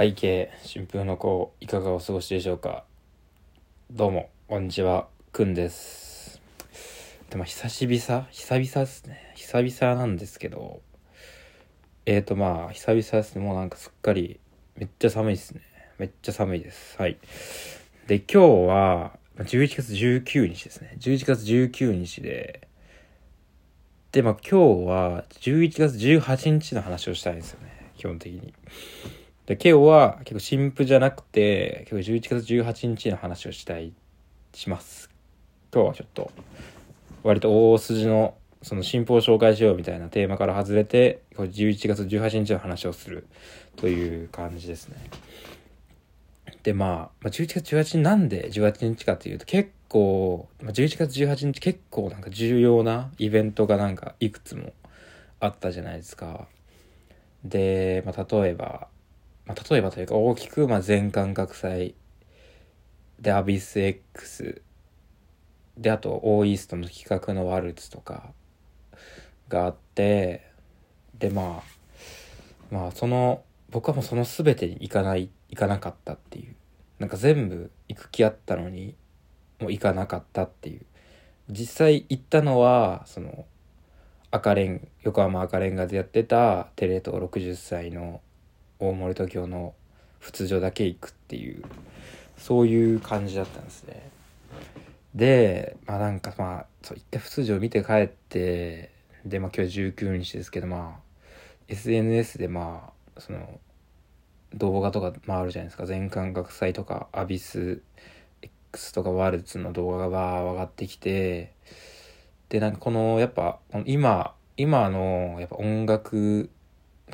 背景春風の子いかがお過ごしでしょうか？どうもこんにちはくんです。でも久しぶり久々ですね。久々なんですけどえーとまあ久々ですね。もうなんかすっかりめっちゃ寒いですね。めっちゃ寒いです。はい。で今日は11月19日ですね。11月19日ででまあ今日は11月18日の話をしたいんですよね。基本的に。で、今日は結構新婦じゃなくて、今日11月18日の話をしたい、します。今日はちょっと、割と大筋の、その新婦を紹介しようみたいなテーマから外れて、11月18日の話をするという感じですね。で、まあ、11月18日なんで18日かっていうと結構、ま、11月18日結構なんか重要なイベントがなんかいくつもあったじゃないですか。で、まあ、例えば、まあ、例えばというか大きく、まあ、全感覚祭でアビス X であとオーイーストの企画のワルツとかがあってでまあまあその僕はもうその全てに行かない行かなかったっていう。なんか全部行く気あったのにもう行かなかったっていう。実際行ったのはその赤レン横浜赤レンガでやってたテレ東60歳の大森東京の仏所だけ行くっていうそういう感じだったんですね。でまあなんかまあそう一回仏所を見て帰ってでまあ今日19日ですけどまあ SNS でまあその動画とか回るじゃないですか。全感覚祭とかアビス X とかワルツの動画がバー上がってきてでなんかこのやっぱ今今のやっぱ音楽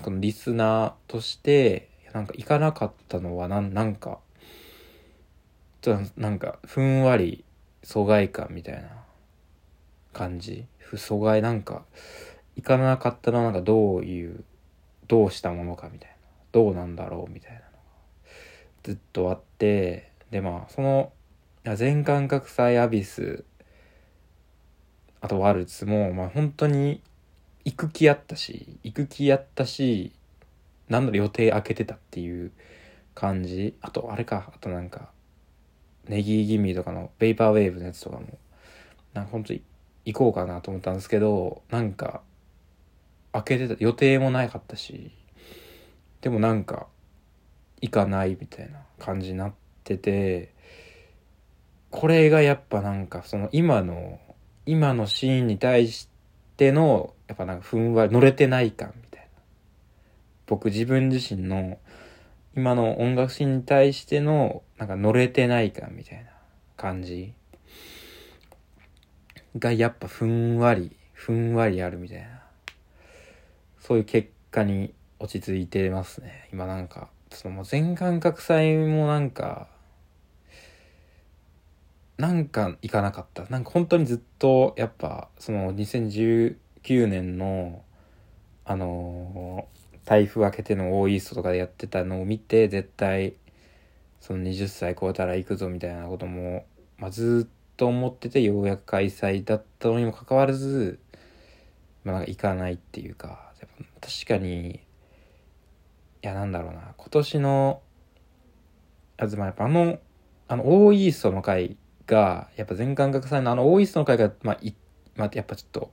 このリスナーとしてなんか行かなかったのはなんなんかちょっとなんかふんわり疎外感みたいな感じ？疎外なんか行かなかったのはなんかどういうどうしたものかみたいな。どうなんだろうみたいなのがずっとあってでまあその全感覚祭アビスあとワルツもまあ本当に行く気やったし行く気やったしなんだろ予定開けてたっていう感じ。あとあれかあとなんかネギギミとかのベイパーウェーブのやつとかもなんか本当に行こうかなと思ったんですけどなんか開けてた予定もなかったしでもなんか行かないみたいな感じになっててこれがやっぱなんかその今の今のシーンに対してってのやっぱなんかふんわり乗れてない感みたいな。僕自分自身の今の音楽シーンに対してのなんか乗れてない感みたいな感じ。がやっぱふんわりふんわりあるみたいな。そういう結果に落ち着いてますね。今なんかその全感覚祭もなんかなんか行かなかった。なんか本当にずっとやっぱその2019年のあのー、台風明けての大イーストとかでやってたのを見て絶対その20歳超えたら行くぞみたいなことも、まあ、ずっと思っててようやく開催だったのにもかかわらず、まあ、なんか行かないっていうか確かにいやなんだろうな。今年のあずまやっぱあのあの大イーストの回がやっぱ全感覚祭の。あの大イーストの回がまあい、まあ、やっぱちょっと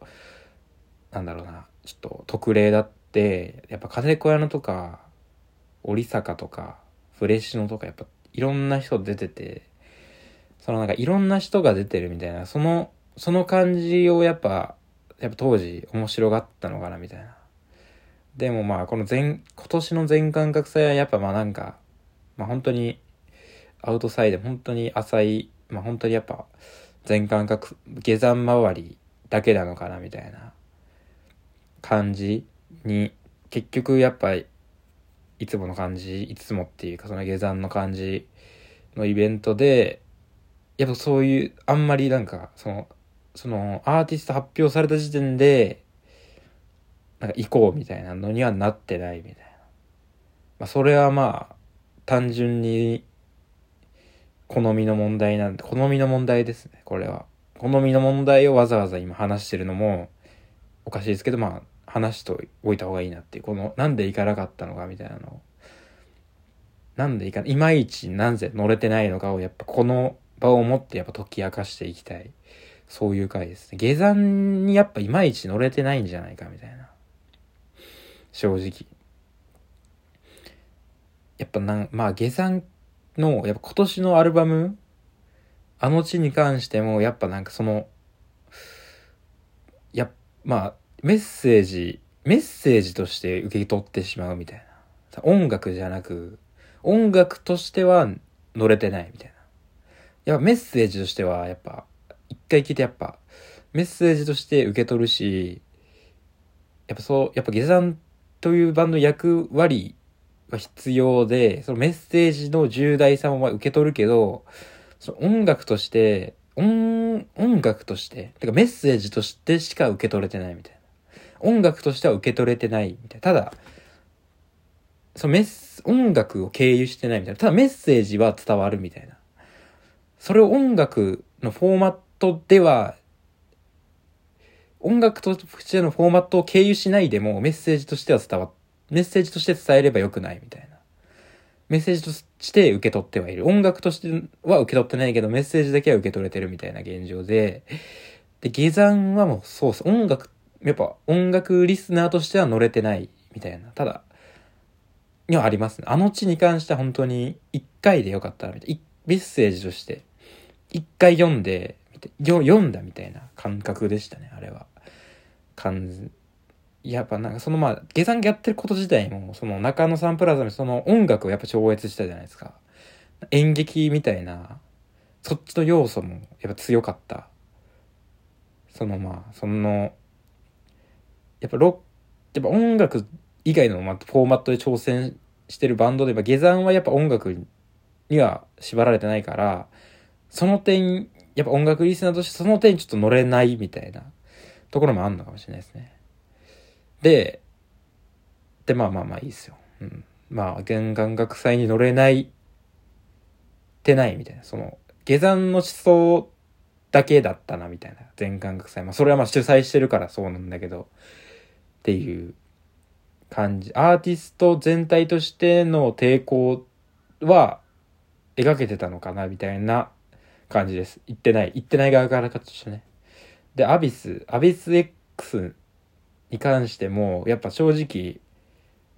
なんだろうな、ちょっと特例だって、やっぱ風小屋のとか、織坂とか、フレッシュのとか、やっぱいろんな人出てて、そのなんかいろんな人が出てるみたいな、その、その感じをやっぱ、やっぱ当時面白がったのかなみたいな。でもまあこの全、今年の全感覚祭はやっぱまあなんか、まあ本当にアウトサイド、本当に浅い、まあ本当にやっぱ全感覚、下山周りだけなのかなみたいな。感じに結局やっぱいつもの感じいつもっていうかその下山の感じのイベントでやっぱそういうあんまりなんかそのそのアーティスト発表された時点でなんか行こうみたいなのにはなってないみたいな。まあそれはまあ単純に好みの問題なんで、好みの問題ですね、これは。好みの問題をわざわざ今話してるのもおかしいですけど、まあ話しておいた方がいいなっていうこのなんで行かなかったのかみたいなのをなんでいかいまいちなぜ乗れてないのかをやっぱこの場を持ってやっぱ解き明かしていきたい。そういう回ですね。下山にやっぱいまいち乗れてないんじゃないかみたいな。正直。やっぱなん、まあ下山の、やっぱ今年のアルバム、あの地に関しても、やっぱなんかその、や、まあ、メッセージ、メッセージとして受け取ってしまうみたいな。音楽じゃなく、音楽としては乗れてないみたいな。やっぱメッセージとしては、やっぱ、一回聞いてやっぱ、メッセージとして受け取るし、やっぱそう、やっぱ下山というバンド役割必要で、そのメッセージの重大さも受け取るけど、その音楽として、音、音楽として、てかメッセージとしてしか受け取れてないみたいな。音楽としては受け取れてないみたいな。ただ、そのメス、音楽を経由してないみたいな。ただメッセージは伝わるみたいな。それを音楽のフォーマットでは、音楽としてのフォーマットを経由しないでもメッセージとしては伝わって、メッセージとして伝えればよくないみたいな。メッセージとして受け取ってはいる。音楽としては受け取ってないけど、メッセージだけは受け取れてるみたいな現状で、で、下山はもうそうす。音楽、やっぱ音楽リスナーとしては乗れてないみたいな。ただ、にはありますね。あの地に関しては本当に一回でよかったら、みたいな。メッセージとして、一回読んで、読んだみたいな感覚でしたね、あれは。やっぱなんかそのまあ、下山やってること自体も、その中野サンプラザのその音楽をやっぱ超越したじゃないですか。演劇みたいな、そっちの要素もやっぱ強かった。そのまあ、その、やっぱロやっぱ音楽以外のまあフォーマットで挑戦してるバンドで、下山はやっぱ音楽には縛られてないから、その点、やっぱ音楽リスナーとしてその点ちょっと乗れないみたいなところもあんのかもしれないですね。で、で、まあまあまあいいですよ。うん。まあ、玄関学祭に乗れないってないみたいな。その、下山の思想だけだったなみたいな。全感覚祭。まあそれはまあ主催してるからそうなんだけど、っていう感じ。アーティスト全体としての抵抗は描けてたのかなみたいな感じです。言ってない。言ってない側からかとしてね。で、アビス、アビス X に関しても、やっぱ正直、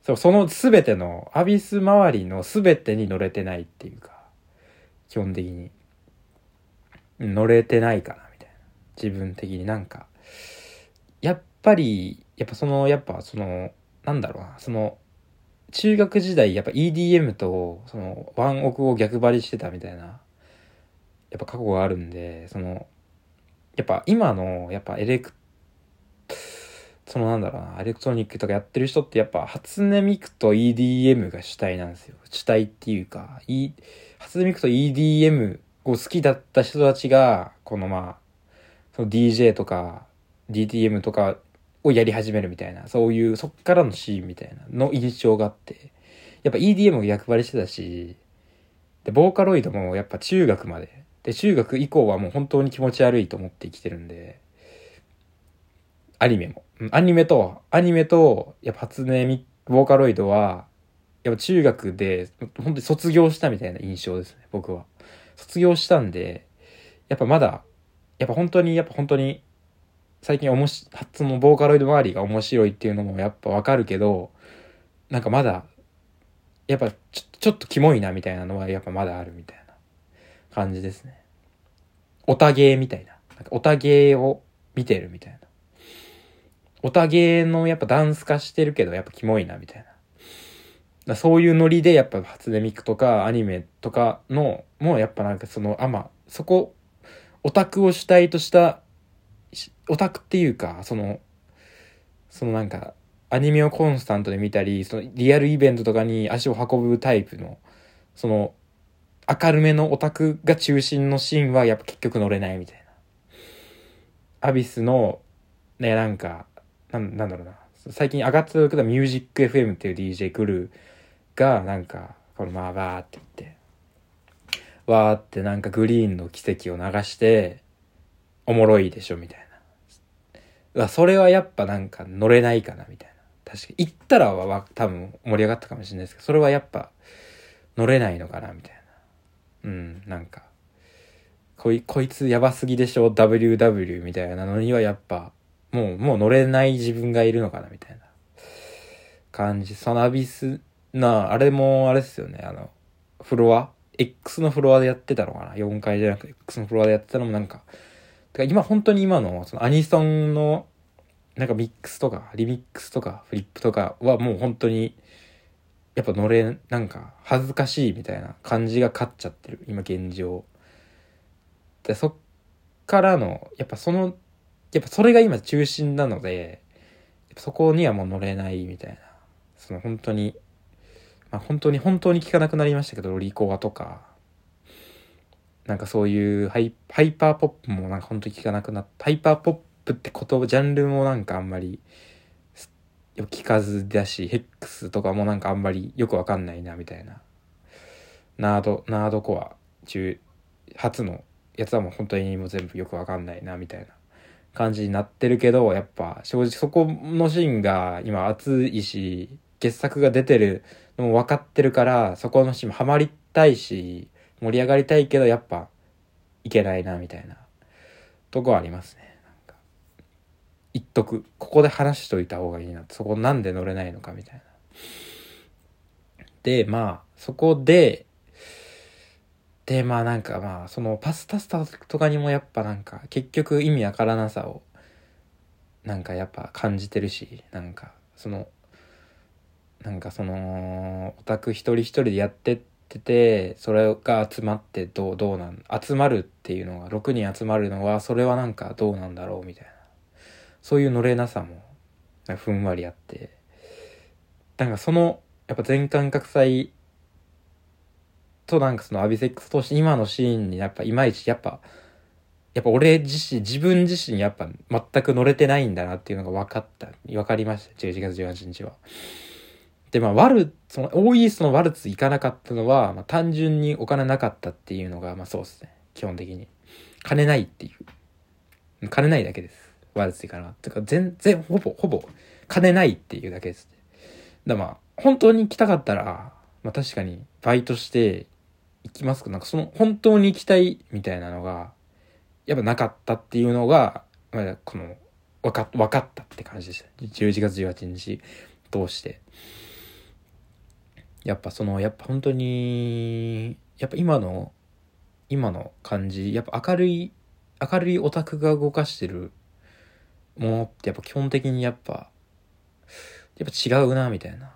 そう、その全ての、アビス周りの全てに乗れてないっていうか、基本的に。乗れてないかな、みたいな。自分的になんか、やっぱり、やっぱその、やっぱその、なんだろうな、その、中学時代、やっぱ EDM と、その、ワンオクを逆張りしてたみたいな、やっぱ過去があるんで、その、やっぱ今の、やっぱエレク、そのなんだろうな、エレクトロニックとかやってる人ってやっぱ初音ミクと EDM が主体なんですよ。主体っていうか、E、初音ミクと EDM を好きだった人たちが、このまあ、その DJ とか DTM とかをやり始めるみたいな、そういう、そっからのシーンみたいなの印象があって、やっぱ EDM も役割してたし、で、ボーカロイドもやっぱ中学まで、で、中学以降はもう本当に気持ち悪いと思って生きてるんで、アニメも。アニメと、アニメと、やっぱ初音ミ、ボーカロイドは、やっぱ中学で、本当に卒業したみたいな印象ですね、僕は。卒業したんで、やっぱまだ、やっぱ本当に、やっぱ本当に、最近おもし、そのボーカロイド周りが面白いっていうのもやっぱわかるけど、なんかまだ、やっぱちょちょっとキモいなみたいなのはやっぱまだあるみたいな感じですね。オタゲーみたいな。なんかオタゲーを見てるみたいな。オタゲのやっぱダンス化してるけどやっぱキモいなみたいな。だそういうノリでやっぱ初音ミクとかアニメとかの、もうやっぱなんかその、あ、ま、そこ、オタクを主体としたオタクっていうか、その、そのなんか、アニメをコンスタントで見たり、そのリアルイベントとかに足を運ぶタイプの、その、明るめのオタクが中心のシーンはやっぱ結局乗れないみたいな。アビスの、ね、なんか、なん、なんだろうな。最近上がってたけど、ミュージック FM っていう DJ クルーが、なんか、このまあ、バーって言って、わーってなんかグリーンの奇跡を流して、おもろいでしょ、みたいな。わ、それはやっぱなんか乗れないかな、みたいな。確かに。行ったらは多分盛り上がったかもしれないですけど、それはやっぱ乗れないのかなみたいなうんなんかこいこいつやばすぎでしょ WW みたいなのにはやっぱもうもう乗れない自分がいるのかなみたいな。感じ。そのアビスなあれもあれですよね。あのフロア？X のフロアでやってたのかな ?4 階じゃなくて X のフロアでやってたのもなんか、てか今本当に今のそのアニソンのなんかミックスとかリミックスとかフリップとかはもう本当にやっぱ乗れ、なんか恥ずかしいみたいな感じが勝っちゃってる。今現状。で、そっからの、やっぱその、やっぱそれが今中心なので、そこにはもう乗れないみたいな。その本当にまあ、本当に本当に聞かなくなりましたけど、ロリコアとか、なんかそういうハイハイパーポップもなんか本当に聞かなくなった。ハイパーポップって言葉、ジャンルもなんかあんまりよ聞かずだし、ヘックスとかもなんかあんまりよくわかんないな、みたいな。ナード、ナードコア中、初のやつはもう本当にもう全部よくわかんないな、みたいな感じになってるけど、やっぱ正直そこのシーンが今熱いし、傑作が出てるのも分かってるから、そこのシーンもハマりたいし、盛り上がりたいけど、やっぱ、いけないな、みたいな、とこはありますね。なんか、言っとく。ここで話しといた方がいいな。そこなんで乗れないのか、みたいな。で、まあ、そこで、で、まあなんかまあ、そのパスタスタとかにもやっぱなんか、結局意味わからなさを、なんかやっぱ感じてるし、なんか、その、なんかそのオタク一人一人でやってっててそれが集まってどうどうなん集まるっていうのが6人集まるのはそれはなんかどうなんだろうみたいな。そういう乗れなさもふんわりあって。なんかそのやっぱ全感覚祭となんかそのアビセックス通して今のシーンにやっぱいまいちやっぱやっぱ俺自身、自分自身やっぱ全く乗れてないんだなっていうのが分かった、分かりました。11月18日は。で、まあ、ワル、その、オーイーストのワルツ行かなかったのは、まあ、単純にお金なかったっていうのが、まあ、そうですね。基本的に。金ないっていう。金ないだけです。ワルツ行かなかった。か、全然、ほぼ、ほぼ、金ないっていうだけです、ね。だまあ、本当に行きたかったら、まあ、確かに、バイトして行きますけど、なんかその、本当に行きたいみたいなのが、やっぱなかったっていうのが、まあ、この、わか、わかったって感じでした。11月18日通して。やっぱそのやっぱ本当にやっぱ今の今の感じやっぱ明るい明るいオタクが動かしてるものってやっぱ基本的にやっぱやっぱ違うなみたいな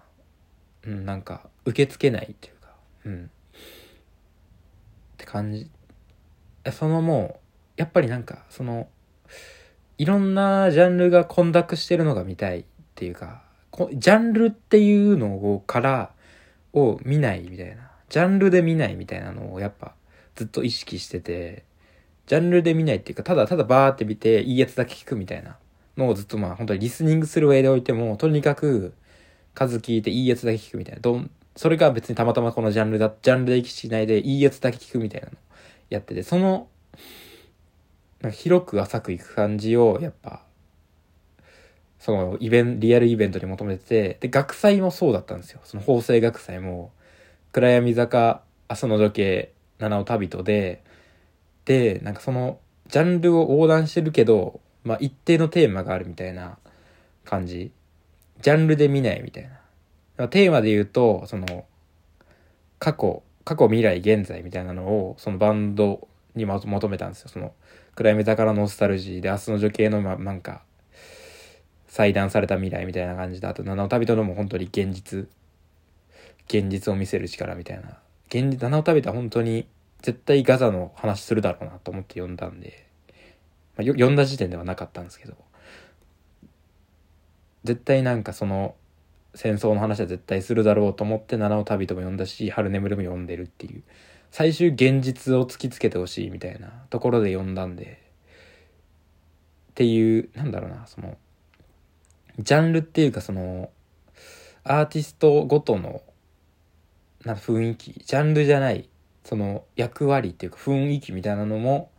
うんなんか受け付けないっていうかうん感じそのもうやっぱりなんかそのいろんなジャンルが混濁してるのが見たいっていうかジャンルっていうのをからを見ないみたいな。ジャンルで見ないみたいなのをやっぱずっと意識してて、ジャンルで見ないっていうか、ただただバーって見ていいやつだけ聞くみたいなのをずっとまあ本当にリスニングする上でおいても、とにかく数聞いていいやつだけ聞くみたいな。どん、それが別にたまたまこのジャンルだ、ジャンルで意識しないでいいやつだけ聞くみたいなのやってて、その、なんか広く浅くいく感じをやっぱそのイベント、リアルイベントに求めてて、で、学祭もそうだったんですよ。その法政学祭も、暗闇坂、朝の女系、七尾旅人で、で、なんかその、ジャンルを横断してるけど、まあ一定のテーマがあるみたいな感じ。ジャンルで見ないみたいな。テーマで言うと、その、過去、過去、未来、現在みたいなのを、そのバンドに求めたんですよ。その、暗闇坂のノスタルジーで、明日の女系の、ま、なんか、裁断された未来みたいな感じで、あと七尾旅人のも本当に現実、現実を見せる力みたいな。現実、七尾旅人は本当に絶対ガザの話するだろうなと思って読んだんで、まあ、読んだ時点ではなかったんですけど、絶対なんかその戦争の話は絶対するだろうと思って七尾旅人も読んだし、春眠るも読んでるっていう、最終現実を突きつけてほしいみたいなところで読んだんで、っていう、なんだろうな、その、ジャンルっていうかその、アーティストごとの、な雰囲気、ジャンルじゃない、その役割っていうか雰囲気みたいなのも、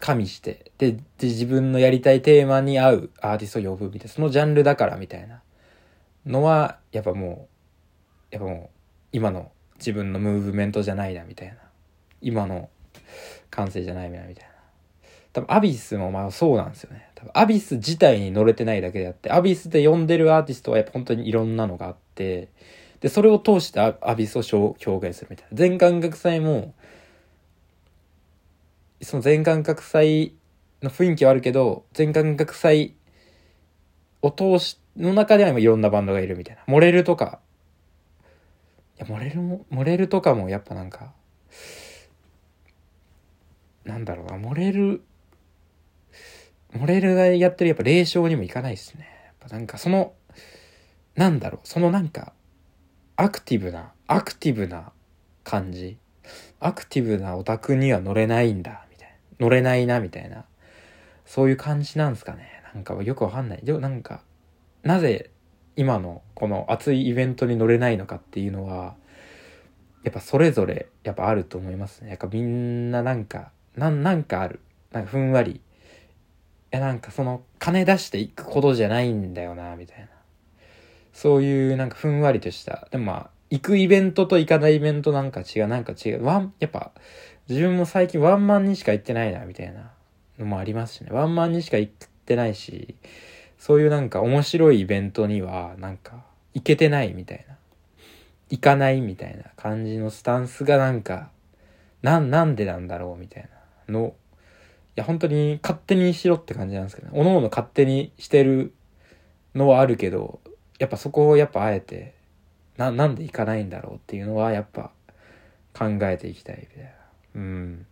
加味して、で、で、自分のやりたいテーマに合うアーティストを呼ぶみたいな、そのジャンルだからみたいな。のは、やっぱもう、やっぱもう今の自分のムーブメントじゃないなみたいな。今の感性じゃないなみたいな。多分アビスもまあそうなんですよね。多分アビス自体に乗れてないだけであってアビスで呼んでるアーティストはやっぱ本当にいろんなのがあってでそれを通してアビスを表現するみたいな。全感覚祭もその全感覚祭の雰囲気はあるけど全感覚祭を通しての中では今いろんなバンドがいるみたいな。モレルとか、いや、モレルも、モレルとかもやっぱなんか、なんだろうな、モレル、モレルがやってるやっぱ霊障にもいかないですね。やっぱなんかその、なんだろう、そのなんか、アクティブな、アクティブな感じ。アクティブなオタクには乗れないんだ、みたいな。乗れないな、みたいな。そういう感じなんですかね。なんかよくわかんない。でもなんか、なぜ今のこの熱いイベントに乗れないのかっていうのは、やっぱそれぞれやっぱあると思いますね。やっぱみんななんか、なんなんかある。なんかふんわり。いやなんかその金出していくことじゃないんだよな、みたいな。そういうなんかふんわりとした。でもまあ、行くイベントと行かないイベントなんか違う、なんか違う。ワン、やっぱ自分も最近ワンマンにしか行ってないな、みたいなのもありますしね。ワンマンにしか行ってないし、そういうなんか面白いイベントにはなんか行けてないみたいな。行かないみたいな感じのスタンスがなんか、なん、なんでなんだろうみたいなの。いや、本当に勝手にしろって感じなんですけど、ね、おのおの勝手にしてるのはあるけど、やっぱそこをやっぱあえて、な、なんで行かないんだろうっていうのはやっぱ考えていきたいみたいな。うん。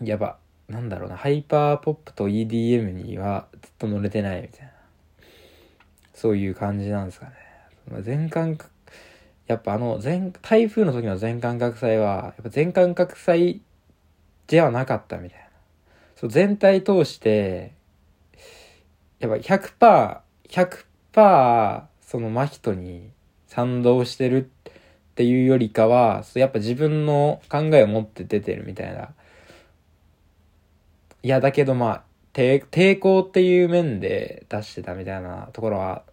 やば。なんだろうな、ハイパーポップと EDM にはずっと乗れてないみたいな。そういう感じなんですかね。全感覚、やっぱあの全、台風の時の全感覚祭は、やっぱ全感覚祭ではなかったみたいな。そう全体通して、やっぱ100%、100%その真人に賛同してるっていうよりかは、やっぱ自分の考えを持って出てるみたいないや、だけどまあ、抵抗っていう面で出してたみたいなところは、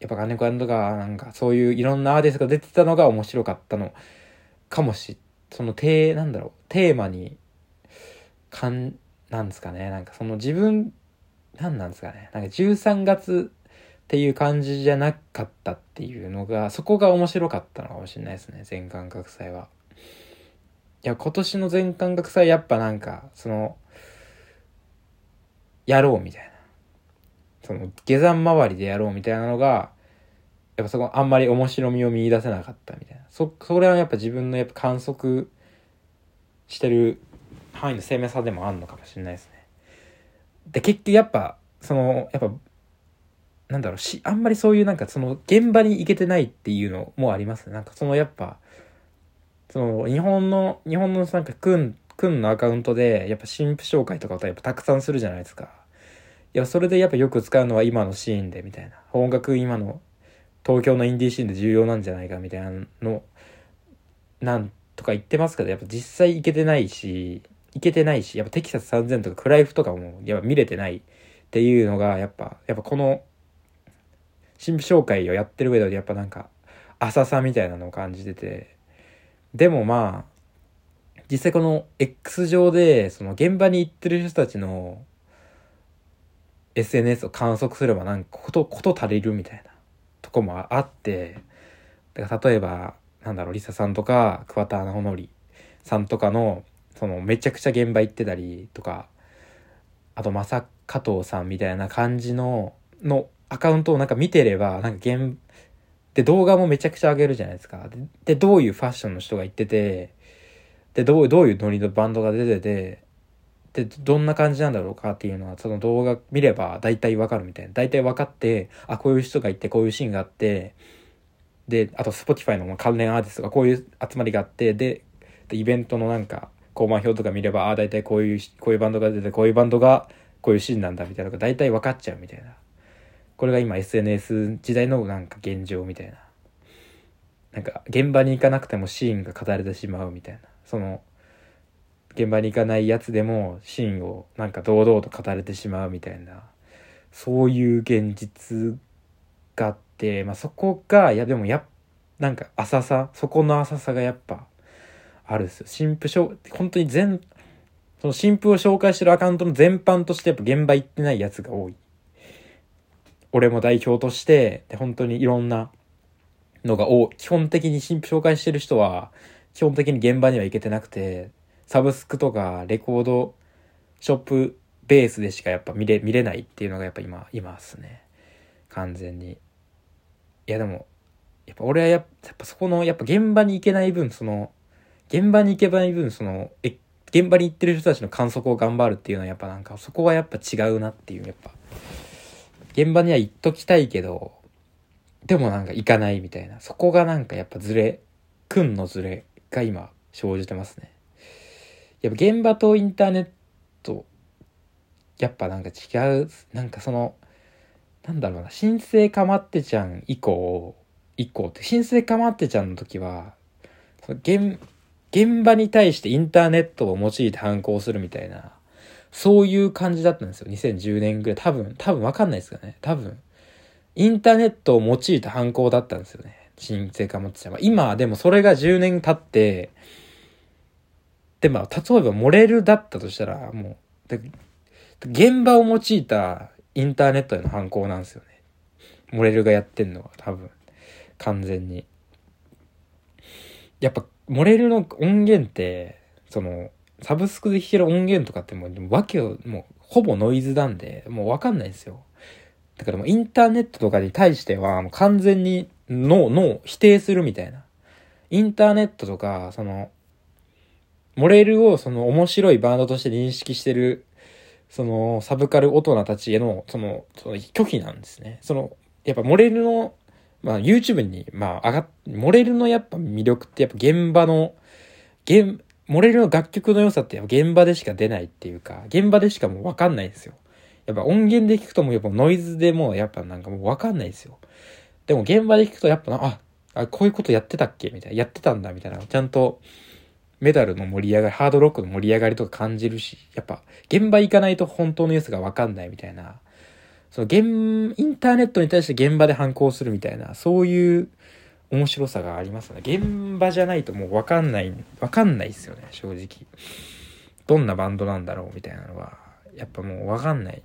やっぱ金子さんとか、なんかそういういろんなアーティストが出てたのが面白かったの。かもし、そのテー、なんだろう、テーマに、かん、なんですかね、なんかその自分、なんなんですかね、なんか13月っていう感じじゃなかったっていうのが、そこが面白かったのかもしれないですね、全感覚祭は。いや、今年の全感覚祭やっぱなんか、その、やろうみたいな。その下山周りでやろうみたいなのが、やっぱそこあんまり面白みを見出せなかったみたいな。そ、それはやっぱ自分のやっぱ観測してる範囲の生命さでもあるのかもしれないですね。で、結局やっぱ、その、やっぱ、なんだろう、し、あんまりそういうなんかその現場に行けてないっていうのもありますね。なんかそのやっぱ、その日本の、日本のなんか君、君のアカウントでやっぱ新婦紹介とかをやっぱたくさんするじゃないですか。いや、それでやっぱよく使うのは今のシーンでみたいな。音楽今の東京のインディーシーンで重要なんじゃないかみたいなの、なんとか言ってますけど、やっぱ実際いけてないし、いけてないし、やっぱテキサス3000とかクライフとかもやっぱ見れてないっていうのが、やっぱ、やっぱこの、新婦紹介をやってる上でやっぱなんか、浅さみたいなのを感じてて、でもまあ、実際この X 上で、その現場に行ってる人たちの SNS を観測すればなんかこと、こと足りるみたいなとこもあって、だから例えば、なんだろう、リサさんとか、桑田のほのりさんとかの、その、めちゃくちゃ現場行ってたりとか、あと、まさ加藤さんみたいな感じの、のアカウントをなんか見てれば、なんか現、で、動画もめちゃくちゃ上げるじゃないですか。で、でどういうファッションの人が行ってて、で、どう、どういうノリのバンドが出てて、で、どんな感じなんだろうかっていうのは、その動画見れば大体わかるみたいな。大体分かって、あ、こういう人がいて、こういうシーンがあって、で、あと Spotify の関連アーティストがこういう集まりがあって、で、でイベントのなんか、交番表とか見れば、ああ、大体こういう、こういうバンドが出て、こういうバンドが、こういうシーンなんだみたいなのが大体分かっちゃうみたいな。これが今 SNS 時代のなんか現状みたいな。なんか、現場に行かなくてもシーンが語れてしまうみたいな。その、現場に行かないやつでもシーンをなんか堂々と語れてしまうみたいな。そういう現実があって、まあ、そこがいやでもやなんか浅さそこの浅さがやっぱあるんですよ。新婦本当に全その新婦を紹介してるアカウントの全般としてやっぱ現場行ってないやつが多い。俺も代表としてで本当にいろんなのが多い。基本的に新婦紹介してる人は基本的に現場には行けてなくてサブスクとかレコードショップベースでしかやっぱ見れ見れないっていうのがやっぱ今いますね。完全に。いやでもやっぱ俺はやっぱそこのやっぱ現場に行けない分その現場に行けない分そのえ現場に行ってる人たちの観測を頑張るっていうのはやっぱなんかそこはやっぱ違うなっていうやっぱ。現場には行っときたいけどでもなんか行かないみたいな。そこがなんかやっぱズレ君のズレが今生じてますね。やっぱ現場とインターネットやっぱなんか違うなんかそのなんだろうな新生かまってちゃん以降以降って新生かまってちゃんの時はその現現場に対してインターネットを用いて反抗するみたいなそういう感じだったんですよ。2010年ぐらい。多分多分わかんないですかね。多分。インターネットを用いた犯行だったんですよね。新生かまってちゃんは今でもそれが10年経ってでまあ例えばモレルだったとしたらもう現場を用いたインターネットへの犯行なんですよね。モレルがやってんのは多分。完全に。やっぱモレルの音源ってそのサブスクで弾ける音源とかってもうわけをもうほぼノイズなんでもうわかんないんですよ。だからもうインターネットとかに対してはもう完全にノー、ノー、否定するみたいな。インターネットとか、その、モレルをその面白いバンドとして認識してる、そのサブカル大人たちへの、その、その拒否なんですね。その、やっぱモレルの、まあ YouTube に、まあ上がっ、モレルのやっぱ魅力ってやっぱ現場の、現、モレルの楽曲の良さってやっぱ現場でしか出ないっていうか、現場でしかもうわかんないんですよ。やっぱ音源で聞くともやっぱノイズでもやっぱなんかもうわかんないですよ。でも現場で聞くとやっぱな、あ、あこういうことやってたっけ？みたいな。やってたんだみたいな。ちゃんとメダルの盛り上がり、ハードロックの盛り上がりとか感じるし、やっぱ現場行かないと本当の様子がわかんないみたいな。その現、インターネットに対して現場で反抗するみたいな、そういう面白さがありますね。現場じゃないともうわかんない、わかんないですよね、正直。どんなバンドなんだろうみたいなのは、やっぱもうわかんない。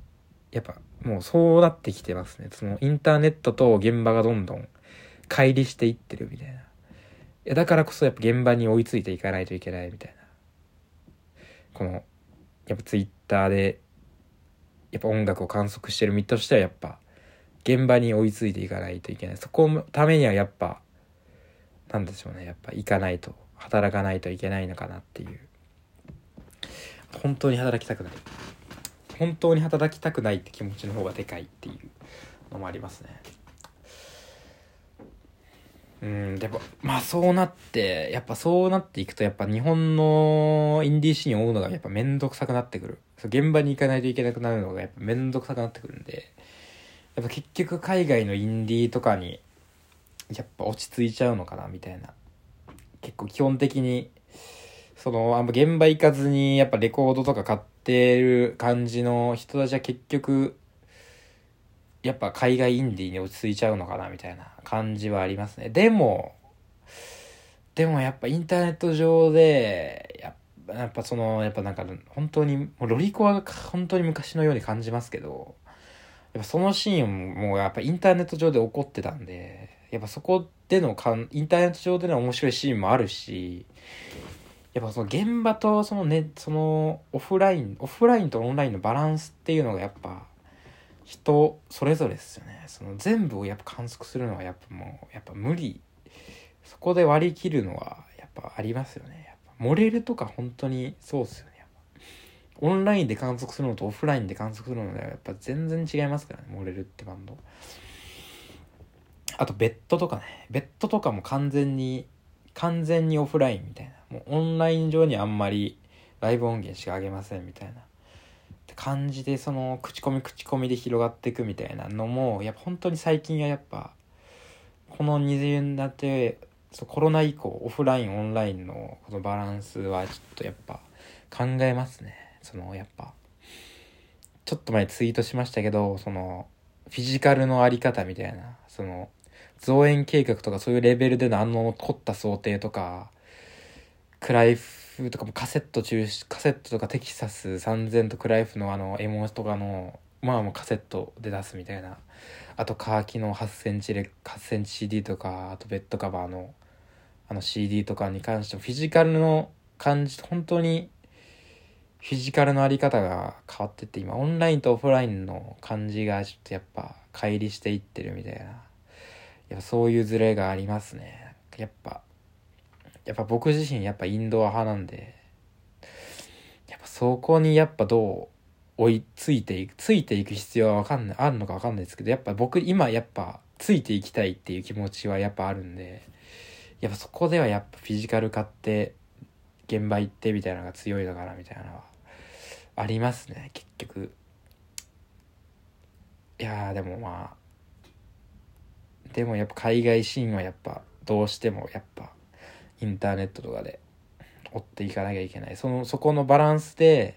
やっぱもうそうなってきてますね。そのインターネットと現場がどんどん乖離していってるみたいな。いやだからこそやっぱ現場に追いついていかないといけないみたいな。この、やっぱツイッターで、やっぱ音楽を観測してる身としてはやっぱ、現場に追いついていかないといけない。そこのためにはやっぱ、なんでしょうね。やっぱ行かないと、働かないといけないのかなっていう。本当に働きたくない。本当に働きたくないって気持ちの方がでかいっていうのもありますね。うんでもまあそうなってやっぱそうなっていくとやっぱ日本のインディーシーンを追うのがやっぱ面倒くさくなってくる。現場に行かないといけなくなるのがやっぱ面倒くさくなってくるんでやっぱ結局海外のインディーとかにやっぱ落ち着いちゃうのかなみたいな。結構基本的にそのあんま現場行かずにやっぱレコードとか買ってってる感じの人たちは結局やっぱ海外インディーに落ち着いちゃうのかなみたいな感じはありますね。でもでもやっぱインターネット上でややっぱそのやっぱなんか本当にもうロリコアが本当に昔のように感じますけどやっぱそのシーンもやっぱインターネット上で起こってたんでやっぱそこでのかんインターネット上での面白いシーンもあるしやっぱその現場とそのねそのオフラインオフラインとオンラインのバランスっていうのがやっぱ人それぞれですよね。その全部をやっぱ観測するのはやっぱもうやっぱ無理。そこで割り切るのはやっぱありますよね。やっぱモレルとか本当にそうっすよね。やっぱオンラインで観測するのとオフラインで観測するのではやっぱ全然違いますからねモレルってバンド。あとベッドとかね。ベッドとかも完全に完全にオフラインみたいな。もうオンライン上にあんまりライブ音源しかあげませんみたいな。感じでその口コミ口コミで広がっていくみたいなのもやっぱ本当に最近はやっぱこの20年になってそコロナ以降オフラインオンラインのこのバランスはちょっとやっぱ考えますね。そのやっぱちょっと前ツイートしましたけどそのフィジカルのあり方みたいなその増援計画とかそういうレベルでのあの凝った想定とかクライフとかもカセット中カセットとかテキサス3000とクライフのあのエモとかのまあもうカセットで出すみたいな。あとカーキの8センチレ8センチ CD とかあとベッドカバーのあの CD とかに関してもフィジカルの感じ本当にフィジカルのあり方が変わってって今オンラインとオフラインの感じがちょっとやっぱ乖離していってるみたいな。やっぱそういうズレがありますね。やっぱやっぱ僕自身やっぱインドア派なんでやっぱそこにやっぱどう追いついていくついていく必要はわかんないあるのかわかんないですけどやっぱ僕今やっぱついていきたいっていう気持ちはやっぱあるんでやっぱそこではやっぱフィジカル買って現場行ってみたいなのが強いのかなみたいなのはありますね結局。いやでもまあでもやっぱ海外シーンはやっぱどうしてもやっぱインターネットとかで追っていかなきゃいけない。そのそこのバランスで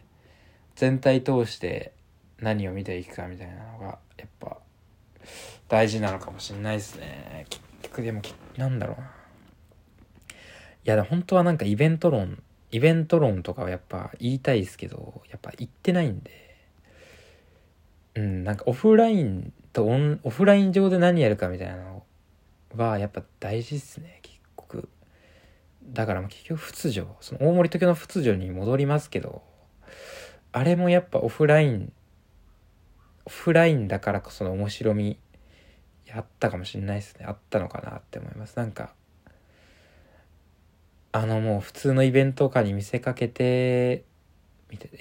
全体通して何を見ていくかみたいなのがやっぱ大事なのかもしんないですね。結局でもなんだろうな。いやで本当はなんかイベント論イベント論とかはやっぱ言いたいですけどやっぱ言ってないんで。うんなんかオフラインとオンオフライン上で何やるかみたいなのはやっぱ大事っすね。だから結局仏女その大森時の仏女に戻りますけどあれもやっぱオフラインオフラインだからこその面白みやったかもしれないですねあったのかなって思いますなんかあのもう普通のイベントとかに見せかけて、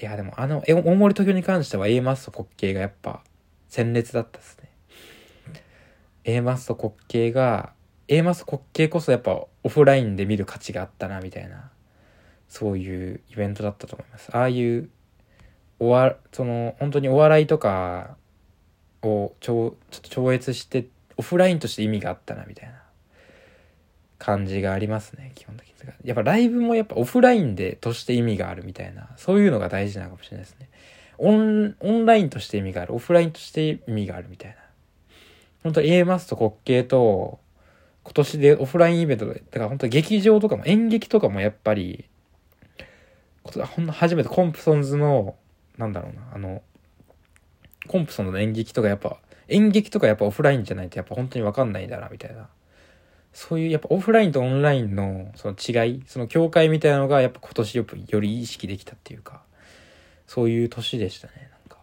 いやでもあの、大森東京に関しては A マスト滑稽がやっぱ鮮烈だったですね。A マスト滑稽が、A マスト滑稽こそやっぱオフラインで見る価値があったなみたいな、そういうイベントだったと思います。ああいう、おわ、その、本当にお笑いとかをちょちょっと超越して、オフラインとして意味があったなみたいな。感じがありますね、基本的に。やっぱライブもやっぱオフラインでとして意味があるみたいな、そういうのが大事なのかもしれないですね。オン、オンラインとして意味がある、オフラインとして意味があるみたいな。本当 A マスと滑稽と、今年でオフラインイベントで、だから本当劇場とかも演劇とかもやっぱり、ほん初めてコンプソンズの、なんだろうな、あの、コンプソンズの演劇とかやっぱ、演劇とかやっぱオフラインじゃないとやっぱ本当にわかんないんだな、みたいな。そういうやっぱオフラインとオンラインのその違い、その境界みたいなのがやっぱ今年よくより意識できたっていうか、そういう年でしたね、なんか。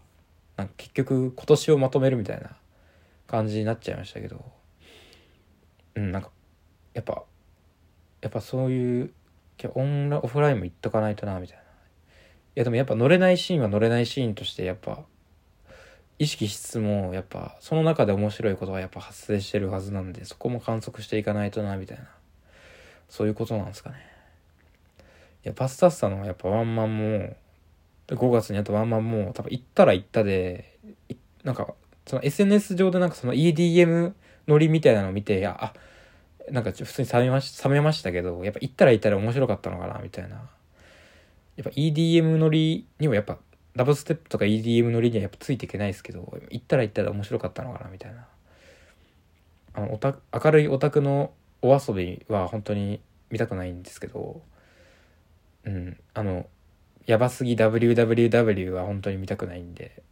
なんか結局今年をまとめるみたいな感じになっちゃいましたけど、うん、なんか、やっぱ、やっぱそういう、オンラオフラインも行っとかないとな、みたいな。いやでもやっぱ乗れないシーンは乗れないシーンとしてやっぱ意識しつつもやっぱその中で面白いことはやっぱ発生してるはずなんでそこも観測していかないとなみたいなそういうことなんですかねいやパスタッサのやっぱワンマンも5月にやったワンマンも多分行ったら行ったでなんかその SNS 上でなんかその EDM ノリみたいなのを見てあなんか普通に冷めまし冷めましたけどやっぱ行ったら行ったら面白かったのかなみたいな。やっぱ EDM ノリにもやっぱダブステップとか EDM のリにはやっぱついていけないですけど行ったら行ったら面白かったのかなみたいな。あのオタ明るいオタクのお遊びは本当に見たくないんですけどうんあのやばすぎ WWW は本当に見たくないんで。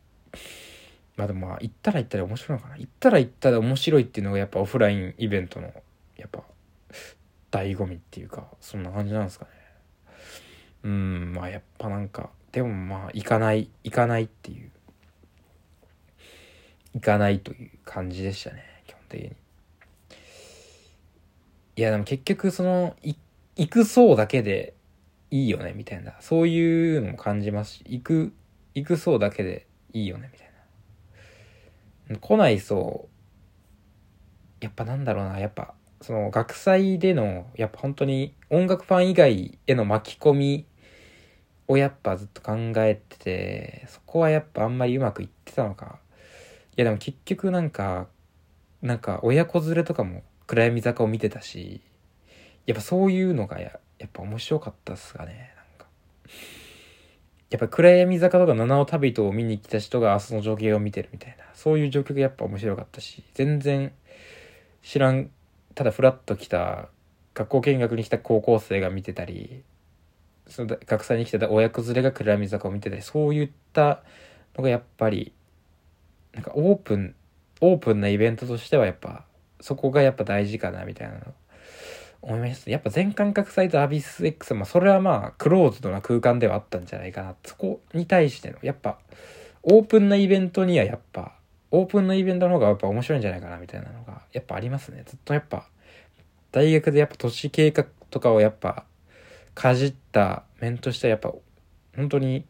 まあでもまあ行ったら行ったら面白いのかな。行ったら行ったら面白いっていうのがやっぱオフラインイベントのやっぱ醍醐味っていうかそんな感じなんですかね。うんまあやっぱなんかでもまあ行かない行かないっていう。行かないという感じでしたね基本的に。いやでも結局その行くそうだけでいいよねみたいな。そういうのも感じますし行く行くそうだけでいいよねみたいな。来ないそうやっぱなんだろうな。やっぱその学祭でのやっぱ本当に音楽ファン以外への巻き込みをやっぱずっと考えてて、そこはやっぱあんまりうまくいってたのか。いやでも結局なんか、なんか親子連れとかも暗闇坂を見てたし、やっぱそういうのがややっぱ面白かったっすかね、やっぱ暗闇坂とか七尾旅人を見に来た人が明日の情景を見てるみたいな、そういう状況がやっぱ面白かったし、全然、知らん。ただフラッと来た学校見学に来た高校生が見てたりその学祭に来てた親子連れが暗闇坂を見てたりそういったのがやっぱりなんかオープンオープンなイベントとしてはやっぱそこがやっぱ大事かなみたいなの。思います。やっぱ全感覚サイトアビス X、まあそれはまあクローズドな空間ではあったんじゃないかな。そこに対しての、やっぱオープンなイベントにはやっぱ、オープンなイベントの方がやっぱ面白いんじゃないかなみたいなのがやっぱありますね。ずっとやっぱ大学でやっぱ都市計画とかをやっぱかじった面としてはやっぱ本当に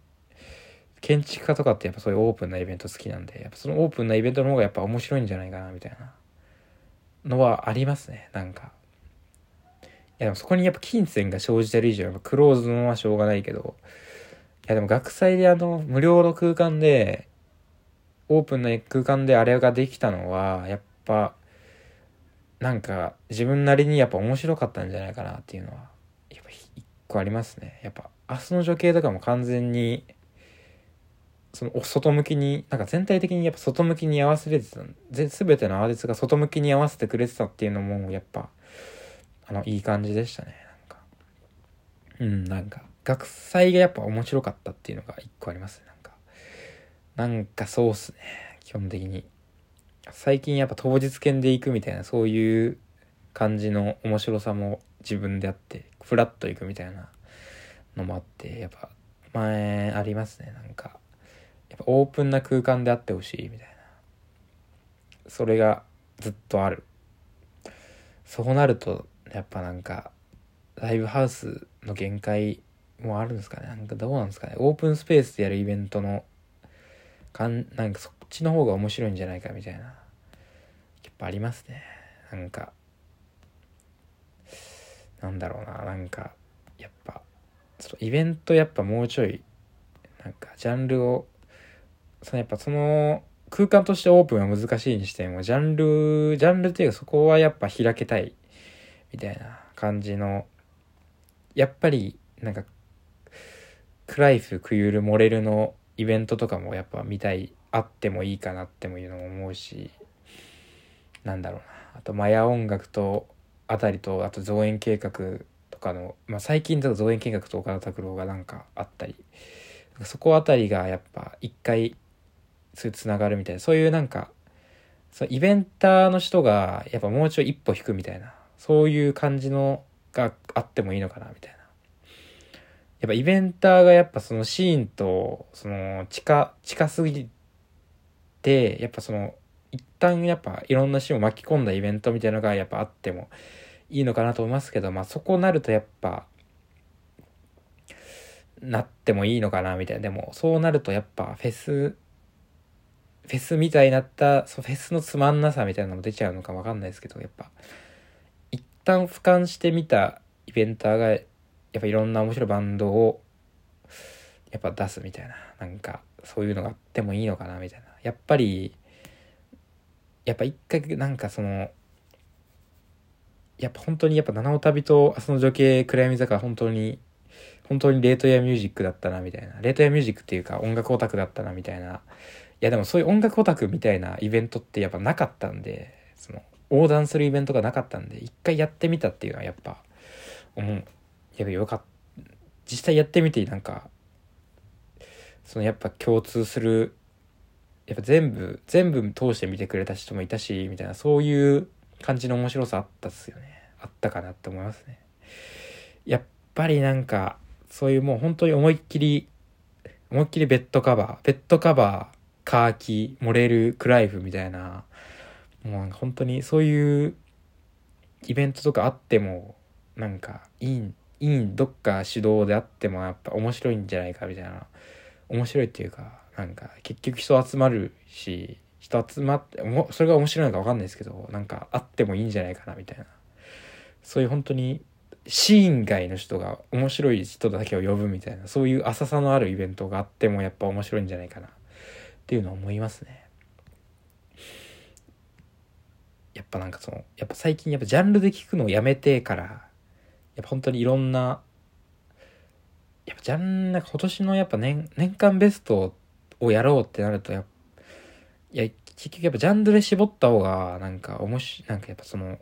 建築家とかってやっぱそういうオープンなイベント好きなんで、やっぱそのオープンなイベントの方がやっぱ面白いんじゃないかなみたいなのはありますね、なんか。やでもそこにやっぱ金銭が生じてる以上、やっぱクローズのはしょうがないけど、いやでも学祭であの、無料の空間で、オープンな空間であれができたのは、やっぱ、なんか自分なりにやっぱ面白かったんじゃないかなっていうのは、やっぱ一個ありますね。やっぱ、明日の女系とかも完全に、その外向きに、なんか全体的にやっぱ外向きに合わせれてた、全てのアーティストが外向きに合わせてくれてたっていうのも、やっぱ、あの、いい感じでしたね。なんか。うん、なんか、学祭がやっぱ面白かったっていうのが一個ありますね。なんか。なんかそうっすね。基本的に。最近やっぱ当日券で行くみたいな、そういう感じの面白さも自分であって、フラッと行くみたいなのもあって、やっぱ前ありますね。なんか、やっぱオープンな空間であってほしいみたいな。それがずっとある。そうなるとやっぱなんかライブハウスの限界もあるんですかね。なんかどうなんですかね。オープンスペースでやるイベントのかんなんかそっちの方が面白いんじゃないかみたいな。やっぱありますね。なんかなんだろうな。なんかやっぱそのイベントやっぱもうちょいなんかジャンルをそのやっぱその空間としてオープンは難しいにしてもジャンルジャンルっていうかそこはやっぱ開けたい。みたいな感じのやっぱりなんかクライフクユールモレルのイベントとかもやっぱ見たいあってもいいかなってもいうのも思うしなんだろうな。あとマヤ音楽とあたりとあと造園計画とかの、まあ、最近だと造園計画と岡田拓郎がなんかあったりそこあたりがやっぱ一回つながるみたいなそういうなんかそのイベンターの人がやっぱもうちょい一歩引くみたいなそういう感じのがあってもいいのかなみたいな。やっぱイベンターがやっぱそのシーンとその近近すぎてやっぱその一旦やっぱいろんなシーンを巻き込んだイベントみたいなのがやっぱあってもいいのかなと思いますけどまあそこなるとやっぱなってもいいのかなみたいなでもそうなるとやっぱフェスフェスみたいになったそうフェスのつまんなさみたいなのも出ちゃうのかわかんないですけどやっぱ旦俯瞰してみたイベンターがやっぱいろんな面白いバンドをやっぱ出すみたいな。なんかそういうのがあってもいいのかなみたいな。やっぱりやっぱ一回なんかそのやっぱ本当にやっぱ七尾旅と明日の女系暗闇坂本当に本当にレートやミュージックだったなみたいな。レートやミュージックっていうか音楽オタクだったなみたいな。いやでもそういう音楽オタクみたいなイベントってやっぱなかったんでその横断するイベントがなかったんで、一回やってみたっていうのはやっぱ、思う。やっぱよかった。実際やってみてなんか、そのやっぱ共通する、やっぱ全部、全部通して見てくれた人もいたし、みたいな、そういう感じの面白さあったっすよね。あったかなって思いますね。やっぱりなんか、そういうもう本当に思いっきり、思いっきりベッドカバー、ベッドカバー、カーキ、モレル、クライフみたいな、もうなんか本当にそういうイベントとかあってもなんかいいいいどっか主導であってもやっぱ面白いんじゃないかみたいな面白いっていうかなんか結局人集まるし人集まってそれが面白いのか分かんないですけどなんかあってもいいんじゃないかなみたいなそういう本当にシーン外の人が面白い人だけを呼ぶみたいなそういう浅さのあるイベントがあってもやっぱ面白いんじゃないかなっていうのは思いますね。やっぱなんかそのやっぱ最近やっぱジャンルで聞くのをやめてからやっぱ本当にいろんなやっぱジャンなんか今年のやっぱ年年間ベストをやろうってなるとやや結局やっぱジャンルで絞った方が、なんか面白い、なんかやっぱその、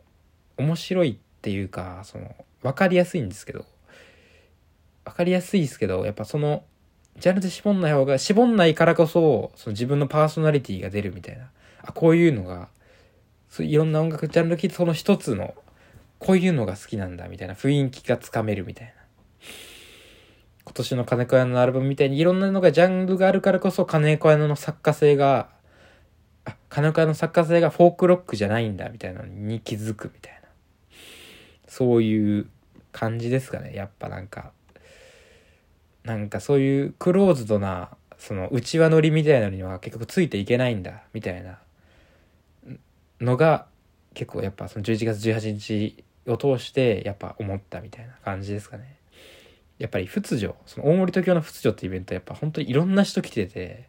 面白いっていうか、その、わかりやすいんですけど、わかりやすいですけど、やっぱその、ジャンルで絞んない方が、絞んないからこそ、その自分のパーソナリティが出るみたいな。あ、こういうのが、そういろんな音楽ジャンル聞いてその一つの、こういうのが好きなんだみたいな雰囲気がつかめるみたいな。今年の金子屋のアルバムみたいにいろんなのがジャンルがあるからこそ金子屋の作家性が、あ、金子屋の作家性がフォークロックじゃないんだみたいなのに気づくみたいな。そういう感じですかね。やっぱなんか、なんかそういうクローズドな、その内輪乗りみたいなのには結局ついていけないんだ、みたいなのが結構やっぱその11月18日を通してやっぱ思ったみたいな感じですかね。やっぱり仏女、その大森東京の仏女ってイベントやっぱ本当にいろんな人来てて、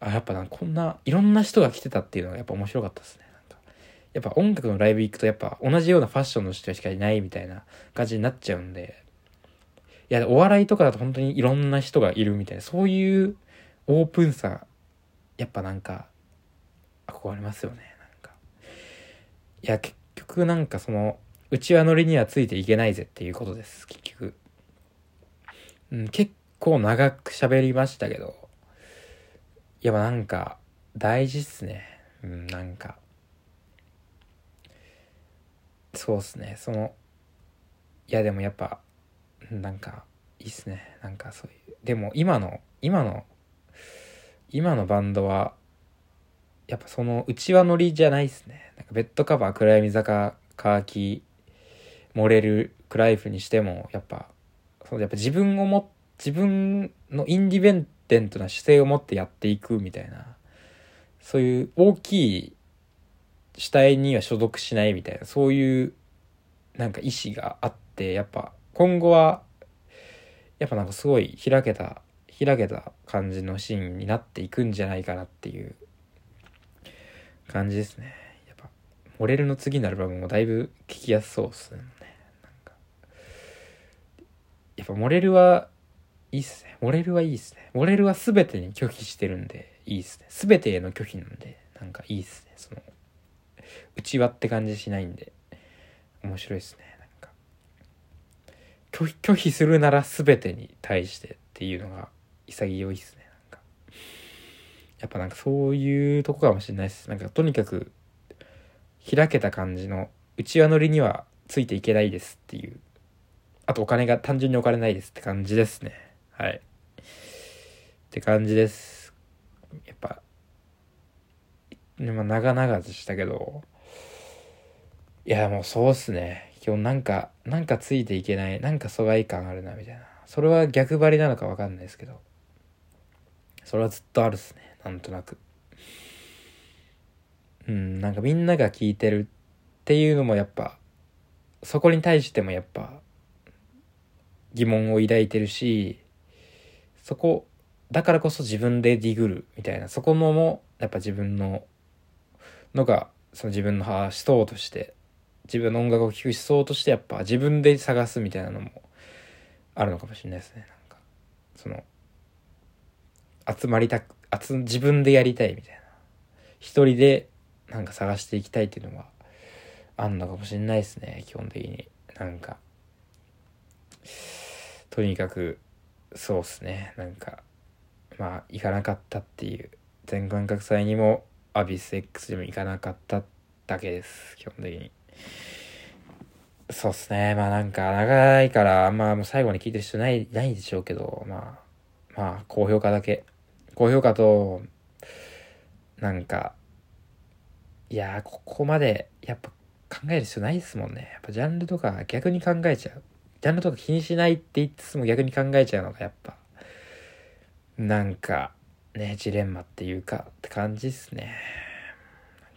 あ、やっぱなんかこんないろんな人が来てたっていうのがやっぱ面白かったですね。なんかやっぱ音楽のライブ行くとやっぱ同じようなファッションの人しかいないみたいな感じになっちゃうんで、いや、お笑いとかだと本当にいろんな人がいるみたいな、そういうオープンさ、やっぱなんか、憧れますよね、いや、結局なんかその、うちわ乗りにはついていけないぜっていうことです、結局。うん、結構長く喋りましたけど、やっぱなんか、大事っすね。うん、なんか。そうっすね、その、いやでもやっぱ、なんかいいっすねなんかそういうでも今の今の今のバンドはやっぱその内輪乗りじゃないっすね。なんかベッドカバー暗闇坂カーキ漏れるクライフにしてもやっぱそうやっぱ自分をも自分のインディペンデントな姿勢を持ってやっていくみたいなそういう大きい主体には所属しないみたいなそういうなんか意志があってやっぱ今後は、やっぱなんかすごい開けた、開けた感じのシーンになっていくんじゃないかなっていう感じですね。やっぱ、モレルの次のアルバムもだいぶ聴きやすそうっすね。なんか。やっぱモレルはいいっすね。モレルはいいっすね。モレルは全てに拒否してるんでいいっすね。全てへの拒否なんで、なんかいいっすね。その、内輪って感じしないんで、面白いっすね。拒否拒否するなら全てに対してっていうのが潔いっすねやっぱなんかそういうとこかもしれないです。なんかとにかく開けた感じの内輪乗りにはついていけないですっていう。あとお金が単純にお金ないですって感じですね。はい。って感じです。やっぱまあ長々でしたけど。いやもうそうっすね。今日なんか、なんかついていけない、なんか疎外感あるな、みたいな。それは逆張りなのかわかんないですけど。それはずっとあるっすね、なんとなく。うん、なんかみんなが聞いてるっていうのもやっぱ、そこに対してもやっぱ、疑問を抱いてるし、そこ、だからこそ自分でディグるみたいな、そこのも、やっぱ自分の、のが、その自分の思想として自分の音楽を聴く思想としてやっぱ自分で探すみたいなのもあるのかもしれないですねなんかその集まりたく集自分でやりたいみたいな。一人でなんか探していきたいっていうのはあんのかもしれないですね基本的に。なんかとにかくそうっすね。なんかまあ行かなかったっていう。全感覚祭にもアビス X でも行かなかっただけです。基本的に。そうっすね。まあなんか長いから、あんまもう最後に聞いてる人ない、ないでしょうけど、まあ、まあ高評価だけ。高評価と、なんか、いやここまでやっぱ考える必要ないですもんね。やっぱジャンルとか逆に考えちゃう。ジャンルとか気にしないって言ってつも逆に考えちゃうのがやっぱ、なんか、ね、ジレンマっていうかって感じっすね。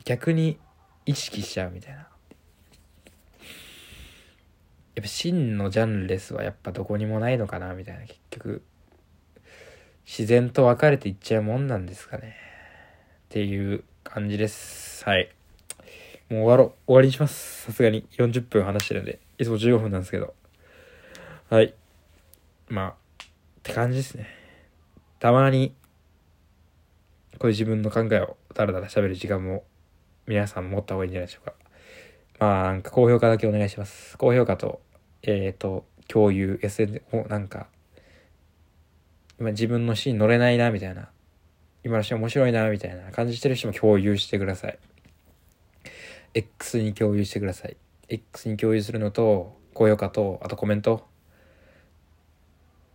逆に意識しちゃうみたいな。やっぱ真のジャンルレスはやっぱどこにもないのかなみたいな結局自然と分かれていっちゃうもんなんですかね。っていう感じです。はい。もう終わろう。終わりにします。さすがに。40分話してるんで。いつも15分なんですけど。はい。まあって感じですね。たまにこういう自分の考えをだらだら喋る時間も皆さん持った方がいいんじゃないでしょうか。まあ、なんか高評価だけお願いします。高評価と、えっ、ー、と、共有、SN をなんか、今自分のシーン乗れないな、みたいな。今のシーン面白いな、みたいな感じしてる人も共有してください。X に共有してください。X に共有するのと、高評価と、あとコメント。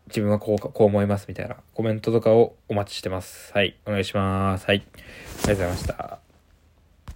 自分はこう、こう思いますみたいなコメントとかをお待ちしてます。はい。お願いします。はい。ありがとうございました。